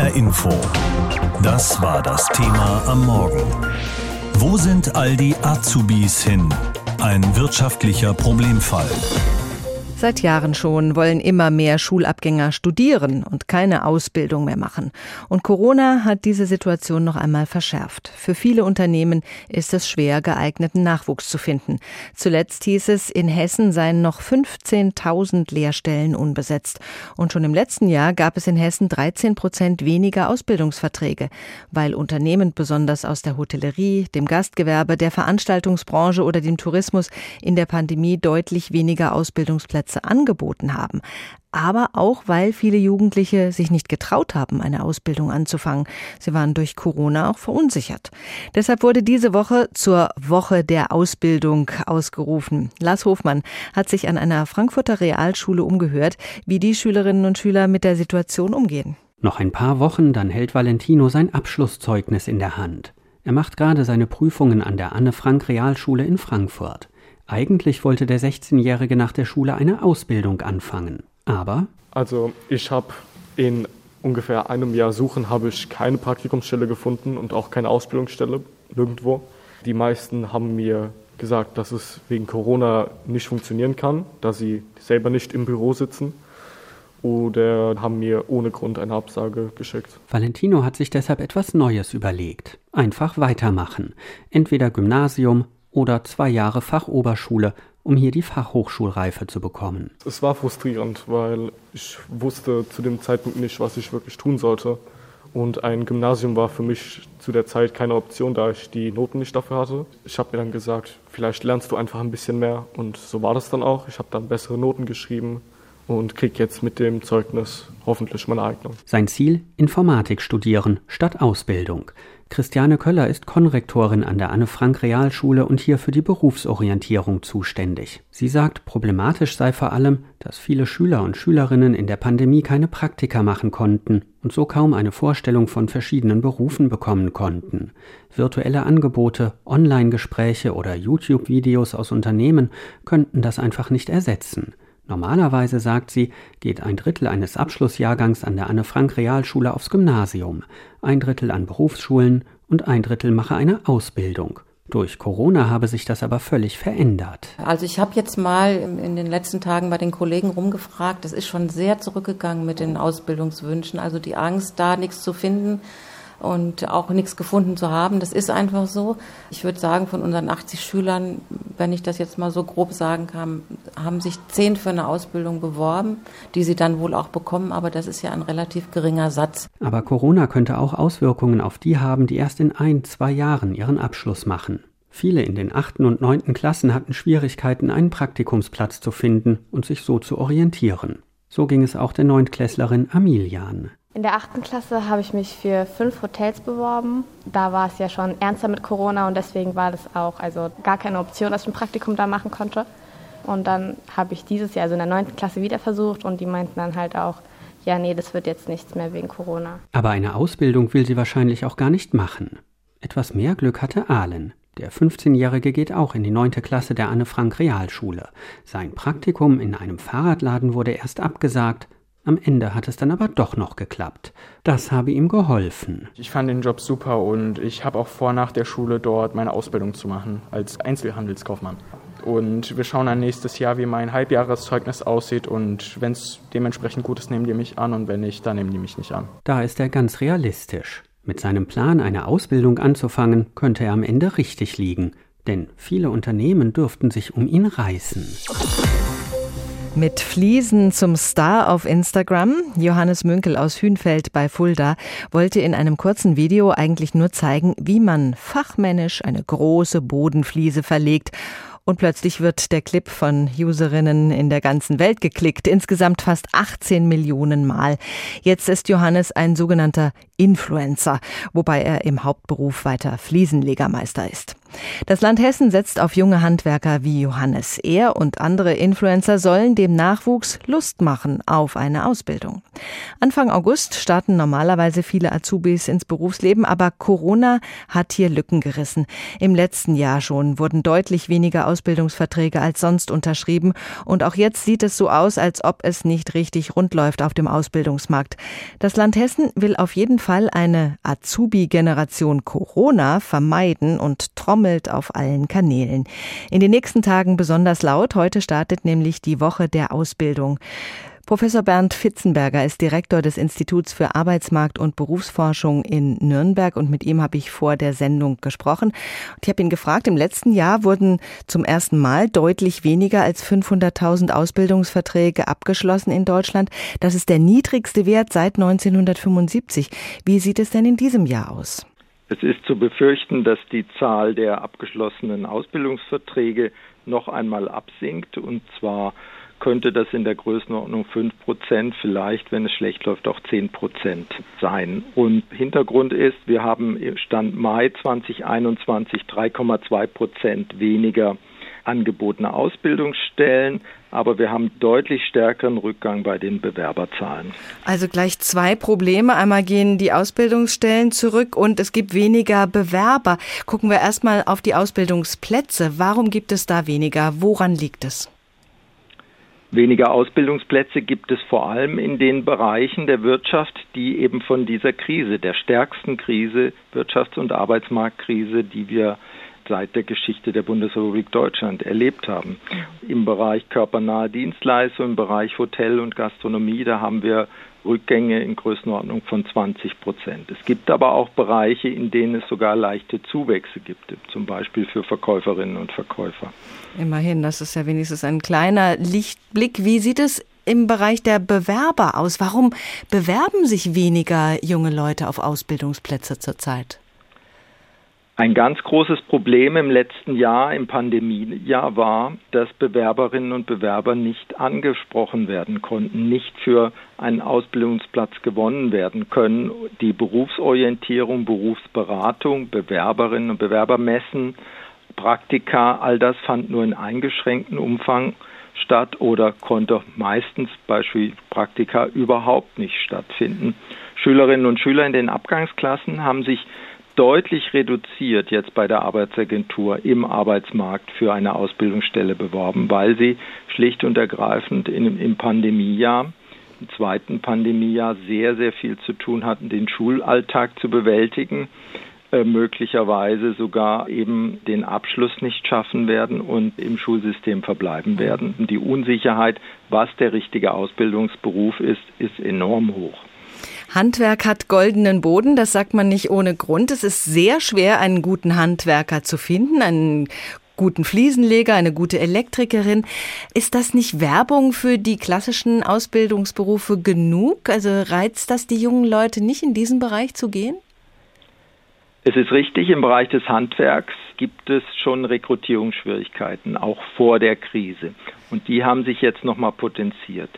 HR Info. Das war das Thema am Morgen. Wo sind all die Azubis hin? Ein wirtschaftlicher Problemfall. Seit Jahren schon wollen immer mehr Schulabgänger studieren und keine Ausbildung mehr machen. Und Corona hat diese Situation noch einmal verschärft. Für viele Unternehmen ist es schwer, geeigneten Nachwuchs zu finden. Zuletzt hieß es, in Hessen seien noch 15.000 Lehrstellen unbesetzt. Und schon im letzten Jahr gab es in Hessen 13 Prozent weniger Ausbildungsverträge, weil Unternehmen besonders aus der Hotellerie, dem Gastgewerbe, der Veranstaltungsbranche oder dem Tourismus in der Pandemie deutlich weniger Ausbildungsplätze Plätze angeboten haben, aber auch weil viele Jugendliche sich nicht getraut haben, eine Ausbildung anzufangen. Sie waren durch Corona auch verunsichert. Deshalb wurde diese Woche zur Woche der Ausbildung ausgerufen. Lars Hofmann hat sich an einer Frankfurter Realschule umgehört, wie die Schülerinnen und Schüler mit der Situation umgehen. Noch ein paar Wochen, dann hält Valentino sein Abschlusszeugnis in der Hand. Er macht gerade seine Prüfungen an der Anne Frank Realschule in Frankfurt. Eigentlich wollte der 16-Jährige nach der Schule eine Ausbildung anfangen. Aber. Also, ich habe in ungefähr einem Jahr Suchen habe ich keine Praktikumsstelle gefunden und auch keine Ausbildungsstelle nirgendwo. Die meisten haben mir gesagt, dass es wegen Corona nicht funktionieren kann, da sie selber nicht im Büro sitzen oder haben mir ohne Grund eine Absage geschickt. Valentino hat sich deshalb etwas Neues überlegt. Einfach weitermachen. Entweder Gymnasium oder zwei Jahre Fachoberschule, um hier die Fachhochschulreife zu bekommen. Es war frustrierend, weil ich wusste zu dem Zeitpunkt nicht, was ich wirklich tun sollte. Und ein Gymnasium war für mich zu der Zeit keine Option, da ich die Noten nicht dafür hatte. Ich habe mir dann gesagt, vielleicht lernst du einfach ein bisschen mehr. Und so war das dann auch. Ich habe dann bessere Noten geschrieben und kriege jetzt mit dem Zeugnis hoffentlich meine Eignung. Sein Ziel? Informatik studieren statt Ausbildung. Christiane Köller ist Konrektorin an der Anne-Frank-Realschule und hier für die Berufsorientierung zuständig. Sie sagt, problematisch sei vor allem, dass viele Schüler und Schülerinnen in der Pandemie keine Praktika machen konnten und so kaum eine Vorstellung von verschiedenen Berufen bekommen konnten. Virtuelle Angebote, Online-Gespräche oder YouTube-Videos aus Unternehmen könnten das einfach nicht ersetzen. Normalerweise, sagt sie, geht ein Drittel eines Abschlussjahrgangs an der Anne-Frank-Realschule aufs Gymnasium, ein Drittel an Berufsschulen und ein Drittel mache eine Ausbildung. Durch Corona habe sich das aber völlig verändert. Also ich habe jetzt mal in den letzten Tagen bei den Kollegen rumgefragt, das ist schon sehr zurückgegangen mit den Ausbildungswünschen. Also die Angst, da nichts zu finden, und auch nichts gefunden zu haben. Das ist einfach so. Ich würde sagen, von unseren 80 Schülern, wenn ich das jetzt mal so grob sagen kann, haben sich zehn für eine Ausbildung beworben, die sie dann wohl auch bekommen. Aber das ist ja ein relativ geringer Satz. Aber Corona könnte auch Auswirkungen auf die haben, die erst in ein, zwei Jahren ihren Abschluss machen. Viele in den achten und neunten Klassen hatten Schwierigkeiten, einen Praktikumsplatz zu finden und sich so zu orientieren. So ging es auch der Neuntklässlerin Amilian. In der achten Klasse habe ich mich für fünf Hotels beworben. Da war es ja schon ernster mit Corona und deswegen war das auch also gar keine Option, dass ich ein Praktikum da machen konnte. Und dann habe ich dieses Jahr, also in der neunten Klasse, wieder versucht und die meinten dann halt auch, ja, nee, das wird jetzt nichts mehr wegen Corona. Aber eine Ausbildung will sie wahrscheinlich auch gar nicht machen. Etwas mehr Glück hatte Ahlen. Der 15-Jährige geht auch in die neunte Klasse der Anne-Frank-Realschule. Sein Praktikum in einem Fahrradladen wurde erst abgesagt, am Ende hat es dann aber doch noch geklappt. Das habe ihm geholfen. Ich fand den Job super und ich habe auch vor, nach der Schule dort meine Ausbildung zu machen als Einzelhandelskaufmann. Und wir schauen dann nächstes Jahr, wie mein Halbjahreszeugnis aussieht. Und wenn es dementsprechend gut ist, nehmen die mich an. Und wenn nicht, dann nehmen die mich nicht an. Da ist er ganz realistisch. Mit seinem Plan, eine Ausbildung anzufangen, könnte er am Ende richtig liegen. Denn viele Unternehmen dürften sich um ihn reißen. Mit Fliesen zum Star auf Instagram. Johannes Münkel aus Hünfeld bei Fulda wollte in einem kurzen Video eigentlich nur zeigen, wie man fachmännisch eine große Bodenfliese verlegt. Und plötzlich wird der Clip von Userinnen in der ganzen Welt geklickt, insgesamt fast 18 Millionen Mal. Jetzt ist Johannes ein sogenannter Influencer, wobei er im Hauptberuf weiter Fliesenlegermeister ist. Das Land Hessen setzt auf junge Handwerker wie Johannes. Er und andere Influencer sollen dem Nachwuchs Lust machen auf eine Ausbildung. Anfang August starten normalerweise viele Azubis ins Berufsleben, aber Corona hat hier Lücken gerissen. Im letzten Jahr schon wurden deutlich weniger Ausbildungsverträge als sonst unterschrieben und auch jetzt sieht es so aus, als ob es nicht richtig rund läuft auf dem Ausbildungsmarkt. Das Land Hessen will auf jeden Fall eine Azubi-Generation Corona vermeiden und trommelt auf allen Kanälen. In den nächsten Tagen besonders laut. Heute startet nämlich die Woche der Ausbildung. Professor Bernd Fitzenberger ist Direktor des Instituts für Arbeitsmarkt und Berufsforschung in Nürnberg und mit ihm habe ich vor der Sendung gesprochen. Und ich habe ihn gefragt, im letzten Jahr wurden zum ersten Mal deutlich weniger als 500.000 Ausbildungsverträge abgeschlossen in Deutschland. Das ist der niedrigste Wert seit 1975. Wie sieht es denn in diesem Jahr aus? Es ist zu befürchten, dass die Zahl der abgeschlossenen Ausbildungsverträge noch einmal absinkt und zwar könnte das in der Größenordnung 5 Prozent, vielleicht, wenn es schlecht läuft, auch 10 Prozent sein. Und Hintergrund ist, wir haben Stand Mai 2021 3,2 Prozent weniger angebotene Ausbildungsstellen, aber wir haben deutlich stärkeren Rückgang bei den Bewerberzahlen. Also gleich zwei Probleme. Einmal gehen die Ausbildungsstellen zurück und es gibt weniger Bewerber. Gucken wir erstmal auf die Ausbildungsplätze. Warum gibt es da weniger? Woran liegt es? Weniger Ausbildungsplätze gibt es vor allem in den Bereichen der Wirtschaft, die eben von dieser Krise, der stärksten Krise, Wirtschafts- und Arbeitsmarktkrise, die wir seit der Geschichte der Bundesrepublik Deutschland erlebt haben. Im Bereich körpernahe Dienstleistungen, im Bereich Hotel und Gastronomie, da haben wir Rückgänge in Größenordnung von 20 Prozent. Es gibt aber auch Bereiche, in denen es sogar leichte Zuwächse gibt, zum Beispiel für Verkäuferinnen und Verkäufer. Immerhin, das ist ja wenigstens ein kleiner Lichtblick. Wie sieht es im Bereich der Bewerber aus? Warum bewerben sich weniger junge Leute auf Ausbildungsplätze zurzeit? Ein ganz großes Problem im letzten Jahr, im Pandemiejahr, war, dass Bewerberinnen und Bewerber nicht angesprochen werden konnten, nicht für einen Ausbildungsplatz gewonnen werden können. Die Berufsorientierung, Berufsberatung, Bewerberinnen und Bewerbermessen, Praktika, all das fand nur in eingeschränktem Umfang statt oder konnte meistens Beispiel Praktika überhaupt nicht stattfinden. Schülerinnen und Schüler in den Abgangsklassen haben sich deutlich reduziert jetzt bei der Arbeitsagentur im Arbeitsmarkt für eine Ausbildungsstelle beworben, weil sie schlicht und ergreifend in, im Pandemiejahr, im zweiten Pandemiejahr sehr, sehr viel zu tun hatten, den Schulalltag zu bewältigen, äh, möglicherweise sogar eben den Abschluss nicht schaffen werden und im Schulsystem verbleiben werden. Die Unsicherheit, was der richtige Ausbildungsberuf ist, ist enorm hoch. Handwerk hat goldenen Boden, das sagt man nicht ohne Grund. Es ist sehr schwer, einen guten Handwerker zu finden, einen guten Fliesenleger, eine gute Elektrikerin. Ist das nicht Werbung für die klassischen Ausbildungsberufe genug? Also reizt das die jungen Leute nicht, in diesen Bereich zu gehen? Es ist richtig, im Bereich des Handwerks gibt es schon Rekrutierungsschwierigkeiten, auch vor der Krise. Und die haben sich jetzt nochmal potenziert.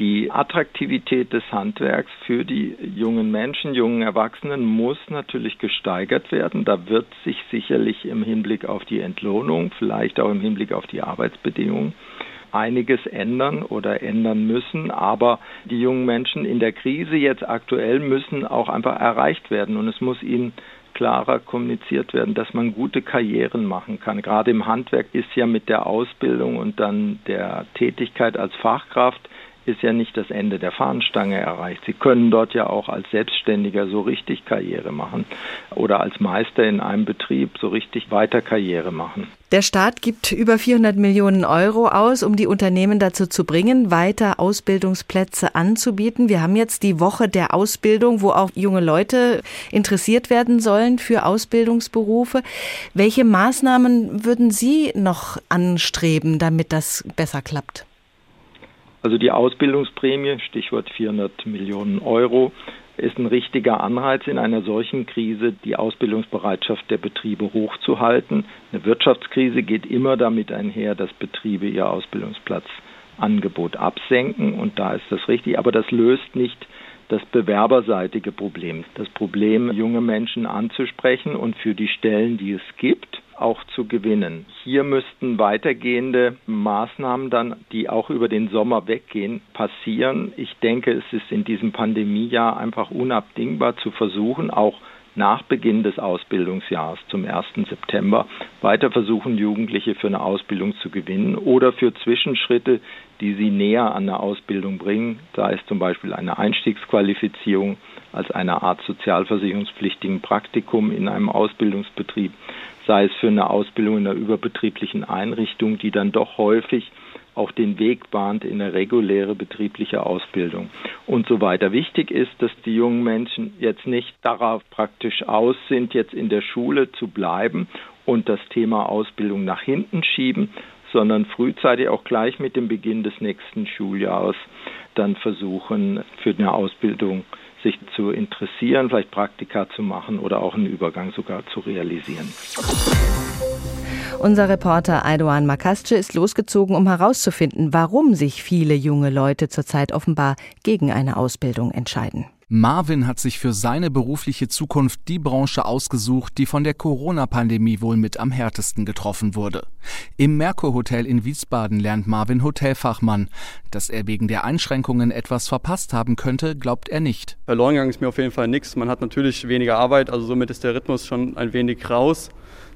Die Attraktivität des Handwerks für die jungen Menschen, jungen Erwachsenen muss natürlich gesteigert werden. Da wird sich sicherlich im Hinblick auf die Entlohnung, vielleicht auch im Hinblick auf die Arbeitsbedingungen einiges ändern oder ändern müssen. Aber die jungen Menschen in der Krise jetzt aktuell müssen auch einfach erreicht werden und es muss ihnen klarer kommuniziert werden, dass man gute Karrieren machen kann. Gerade im Handwerk ist ja mit der Ausbildung und dann der Tätigkeit als Fachkraft ist ja nicht das Ende der Fahnenstange erreicht. Sie können dort ja auch als Selbstständiger so richtig Karriere machen oder als Meister in einem Betrieb so richtig weiter Karriere machen. Der Staat gibt über 400 Millionen Euro aus, um die Unternehmen dazu zu bringen, weiter Ausbildungsplätze anzubieten. Wir haben jetzt die Woche der Ausbildung, wo auch junge Leute interessiert werden sollen für Ausbildungsberufe. Welche Maßnahmen würden Sie noch anstreben, damit das besser klappt? Also die Ausbildungsprämie, Stichwort 400 Millionen Euro, ist ein richtiger Anreiz in einer solchen Krise, die Ausbildungsbereitschaft der Betriebe hochzuhalten. Eine Wirtschaftskrise geht immer damit einher, dass Betriebe ihr Ausbildungsplatzangebot absenken und da ist das richtig, aber das löst nicht das bewerberseitige Problem. Das Problem, junge Menschen anzusprechen und für die Stellen, die es gibt, zu gewinnen. Hier müssten weitergehende Maßnahmen dann, die auch über den Sommer weggehen, passieren. Ich denke, es ist in diesem Pandemiejahr einfach unabdingbar zu versuchen, auch nach Beginn des Ausbildungsjahres zum 1. September weiter versuchen, Jugendliche für eine Ausbildung zu gewinnen oder für Zwischenschritte, die sie näher an eine Ausbildung bringen, sei es zum Beispiel eine Einstiegsqualifizierung als eine Art sozialversicherungspflichtigen Praktikum in einem Ausbildungsbetrieb, sei es für eine Ausbildung in einer überbetrieblichen Einrichtung, die dann doch häufig auch den Weg bahnt in eine reguläre betriebliche Ausbildung und so weiter. Wichtig ist, dass die jungen Menschen jetzt nicht darauf praktisch aus sind, jetzt in der Schule zu bleiben und das Thema Ausbildung nach hinten schieben, sondern frühzeitig auch gleich mit dem Beginn des nächsten Schuljahres dann versuchen, für eine Ausbildung sich zu interessieren, vielleicht Praktika zu machen oder auch einen Übergang sogar zu realisieren. Unser Reporter Aydoğan Makasce ist losgezogen, um herauszufinden, warum sich viele junge Leute zurzeit offenbar gegen eine Ausbildung entscheiden. Marvin hat sich für seine berufliche Zukunft die Branche ausgesucht, die von der Corona-Pandemie wohl mit am härtesten getroffen wurde. Im Merkur Hotel in Wiesbaden lernt Marvin Hotelfachmann. Dass er wegen der Einschränkungen etwas verpasst haben könnte, glaubt er nicht. Verloren gegangen ist mir auf jeden Fall nichts. Man hat natürlich weniger Arbeit, also somit ist der Rhythmus schon ein wenig raus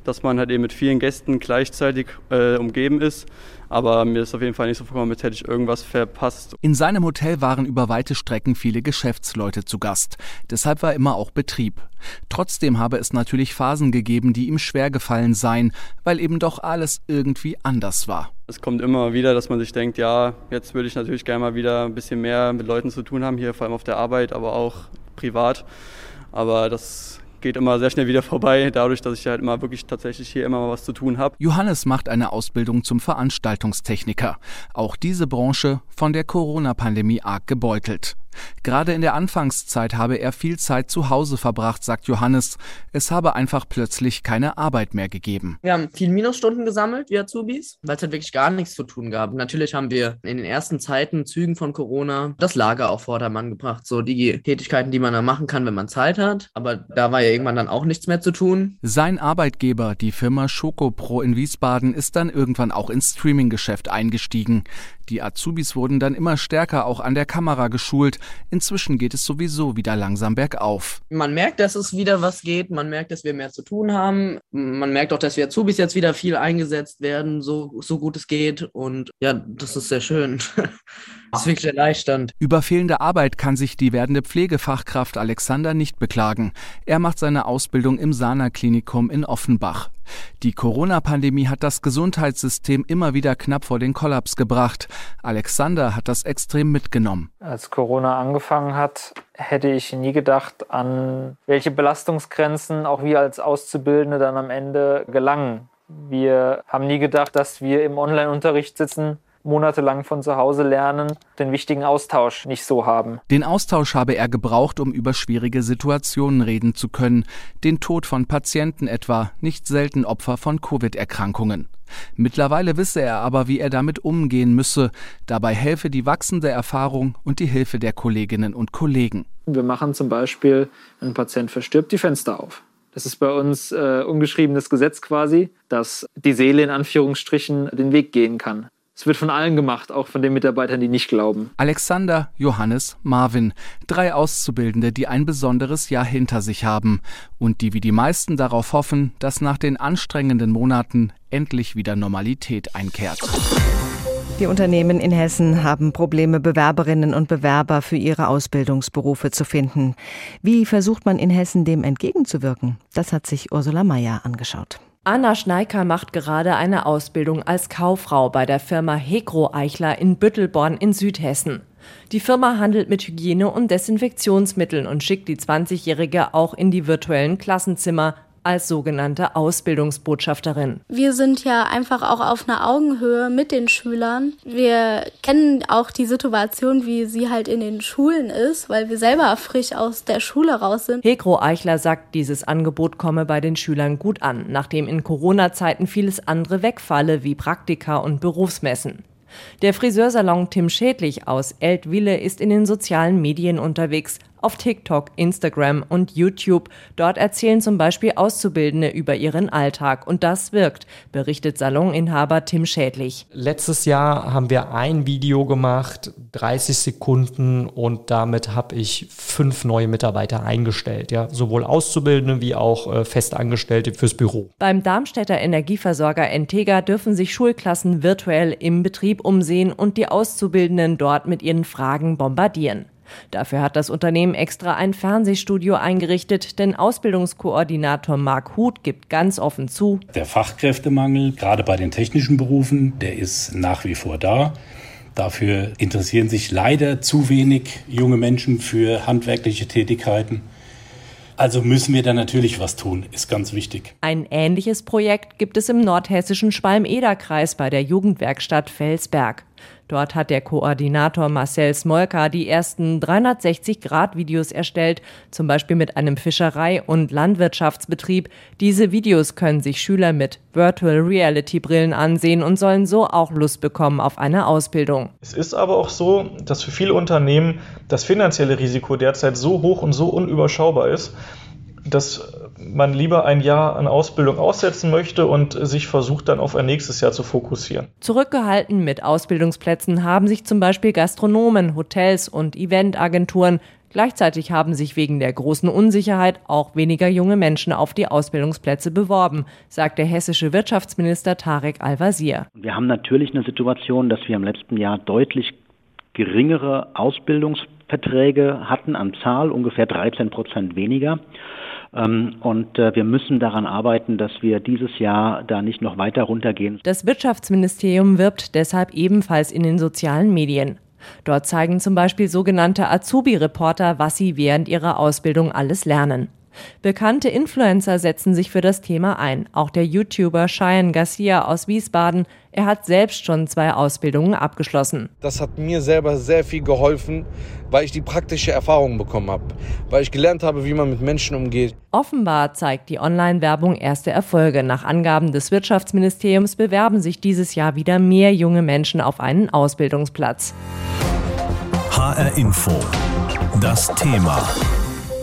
dass man halt eben mit vielen Gästen gleichzeitig äh, umgeben ist. Aber mir ist auf jeden Fall nicht so vorgekommen, als hätte ich irgendwas verpasst. In seinem Hotel waren über weite Strecken viele Geschäftsleute zu Gast. Deshalb war immer auch Betrieb. Trotzdem habe es natürlich Phasen gegeben, die ihm schwer gefallen seien, weil eben doch alles irgendwie anders war. Es kommt immer wieder, dass man sich denkt, ja, jetzt würde ich natürlich gerne mal wieder ein bisschen mehr mit Leuten zu tun haben, hier vor allem auf der Arbeit, aber auch privat. Aber das geht immer sehr schnell wieder vorbei, dadurch, dass ich halt immer wirklich tatsächlich hier immer mal was zu tun habe. Johannes macht eine Ausbildung zum Veranstaltungstechniker. Auch diese Branche von der Corona-Pandemie arg gebeutelt. Gerade in der Anfangszeit habe er viel Zeit zu Hause verbracht, sagt Johannes. Es habe einfach plötzlich keine Arbeit mehr gegeben. Wir haben viel Minusstunden gesammelt, wir Azubis, weil es halt wirklich gar nichts zu tun gab. Natürlich haben wir in den ersten Zeiten, Zügen von Corona, das Lager auf Vordermann gebracht. So die Tätigkeiten, die man dann machen kann, wenn man Zeit hat. Aber da war ja irgendwann dann auch nichts mehr zu tun. Sein Arbeitgeber, die Firma Schokopro in Wiesbaden, ist dann irgendwann auch ins Streaming-Geschäft eingestiegen. Die Azubis wurden dann immer stärker auch an der Kamera geschult. Inzwischen geht es sowieso wieder langsam bergauf. Man merkt, dass es wieder was geht. Man merkt, dass wir mehr zu tun haben. Man merkt auch, dass wir Azubis jetzt wieder viel eingesetzt werden, so, so gut es geht. Und ja, das ist sehr schön. Das ist wirklich erleichternd. Über fehlende Arbeit kann sich die werdende Pflegefachkraft Alexander nicht beklagen. Er macht seine Ausbildung im Sana-Klinikum in Offenbach. Die Corona-Pandemie hat das Gesundheitssystem immer wieder knapp vor den Kollaps gebracht. Alexander hat das extrem mitgenommen. Als Corona angefangen hat, hätte ich nie gedacht, an welche Belastungsgrenzen auch wir als Auszubildende dann am Ende gelangen. Wir haben nie gedacht, dass wir im Online-Unterricht sitzen monatelang von zu Hause lernen, den wichtigen Austausch nicht so haben. Den Austausch habe er gebraucht, um über schwierige Situationen reden zu können, den Tod von Patienten etwa, nicht selten Opfer von Covid-Erkrankungen. Mittlerweile wisse er aber, wie er damit umgehen müsse. Dabei helfe die wachsende Erfahrung und die Hilfe der Kolleginnen und Kollegen. Wir machen zum Beispiel, wenn ein Patient verstirbt, die Fenster auf. Das ist bei uns äh, ungeschriebenes Gesetz quasi, dass die Seele in Anführungsstrichen den Weg gehen kann. Es wird von allen gemacht, auch von den Mitarbeitern, die nicht glauben. Alexander, Johannes, Marvin, drei Auszubildende, die ein besonderes Jahr hinter sich haben und die wie die meisten darauf hoffen, dass nach den anstrengenden Monaten endlich wieder Normalität einkehrt. Die Unternehmen in Hessen haben Probleme, Bewerberinnen und Bewerber für ihre Ausbildungsberufe zu finden. Wie versucht man in Hessen dem entgegenzuwirken? Das hat sich Ursula Mayer angeschaut. Anna Schneiker macht gerade eine Ausbildung als Kauffrau bei der Firma Hegro Eichler in Büttelborn in Südhessen. Die Firma handelt mit Hygiene- und Desinfektionsmitteln und schickt die 20-Jährige auch in die virtuellen Klassenzimmer, als sogenannte Ausbildungsbotschafterin. Wir sind ja einfach auch auf einer Augenhöhe mit den Schülern. Wir kennen auch die Situation, wie sie halt in den Schulen ist, weil wir selber frisch aus der Schule raus sind. Hegro Eichler sagt, dieses Angebot komme bei den Schülern gut an, nachdem in Corona-Zeiten vieles andere wegfalle, wie Praktika und Berufsmessen. Der Friseursalon Tim Schädlich aus Eltville ist in den sozialen Medien unterwegs, auf TikTok, Instagram und YouTube. Dort erzählen zum Beispiel Auszubildende über ihren Alltag und das wirkt, berichtet Saloninhaber Tim Schädlich. Letztes Jahr haben wir ein Video gemacht, 30 Sekunden und damit habe ich fünf neue Mitarbeiter eingestellt, ja, sowohl Auszubildende wie auch äh, Festangestellte fürs Büro. Beim Darmstädter Energieversorger Entega dürfen sich Schulklassen virtuell im Betrieb umsehen und die Auszubildenden dort mit ihren Fragen bombardieren. Dafür hat das Unternehmen extra ein Fernsehstudio eingerichtet, denn Ausbildungskoordinator Marc Huth gibt ganz offen zu. Der Fachkräftemangel, gerade bei den technischen Berufen, der ist nach wie vor da. Dafür interessieren sich leider zu wenig junge Menschen für handwerkliche Tätigkeiten. Also müssen wir da natürlich was tun, ist ganz wichtig. Ein ähnliches Projekt gibt es im nordhessischen Schwalm-Eder-Kreis bei der Jugendwerkstatt Felsberg. Dort hat der Koordinator Marcel Smolka die ersten 360-Grad-Videos erstellt, zum Beispiel mit einem Fischerei- und Landwirtschaftsbetrieb. Diese Videos können sich Schüler mit Virtual Reality-Brillen ansehen und sollen so auch Lust bekommen auf eine Ausbildung. Es ist aber auch so, dass für viele Unternehmen das finanzielle Risiko derzeit so hoch und so unüberschaubar ist, dass man lieber ein Jahr an Ausbildung aussetzen möchte und sich versucht dann auf ein nächstes Jahr zu fokussieren. Zurückgehalten mit Ausbildungsplätzen haben sich zum Beispiel Gastronomen, Hotels und Eventagenturen. Gleichzeitig haben sich wegen der großen Unsicherheit auch weniger junge Menschen auf die Ausbildungsplätze beworben, sagt der hessische Wirtschaftsminister Tarek Al-Wazir. Wir haben natürlich eine Situation, dass wir im letzten Jahr deutlich geringere Ausbildungsverträge hatten an Zahl, ungefähr 13 Prozent weniger. Ähm, und äh, wir müssen daran arbeiten, dass wir dieses Jahr da nicht noch weiter runtergehen. Das Wirtschaftsministerium wirbt deshalb ebenfalls in den sozialen Medien. Dort zeigen zum Beispiel sogenannte Azubi-Reporter, was sie während ihrer Ausbildung alles lernen. Bekannte Influencer setzen sich für das Thema ein. Auch der YouTuber Cheyenne Garcia aus Wiesbaden. Er hat selbst schon zwei Ausbildungen abgeschlossen. Das hat mir selber sehr viel geholfen, weil ich die praktische Erfahrung bekommen habe, weil ich gelernt habe, wie man mit Menschen umgeht. Offenbar zeigt die Online-Werbung erste Erfolge. Nach Angaben des Wirtschaftsministeriums bewerben sich dieses Jahr wieder mehr junge Menschen auf einen Ausbildungsplatz. HR Info. Das Thema.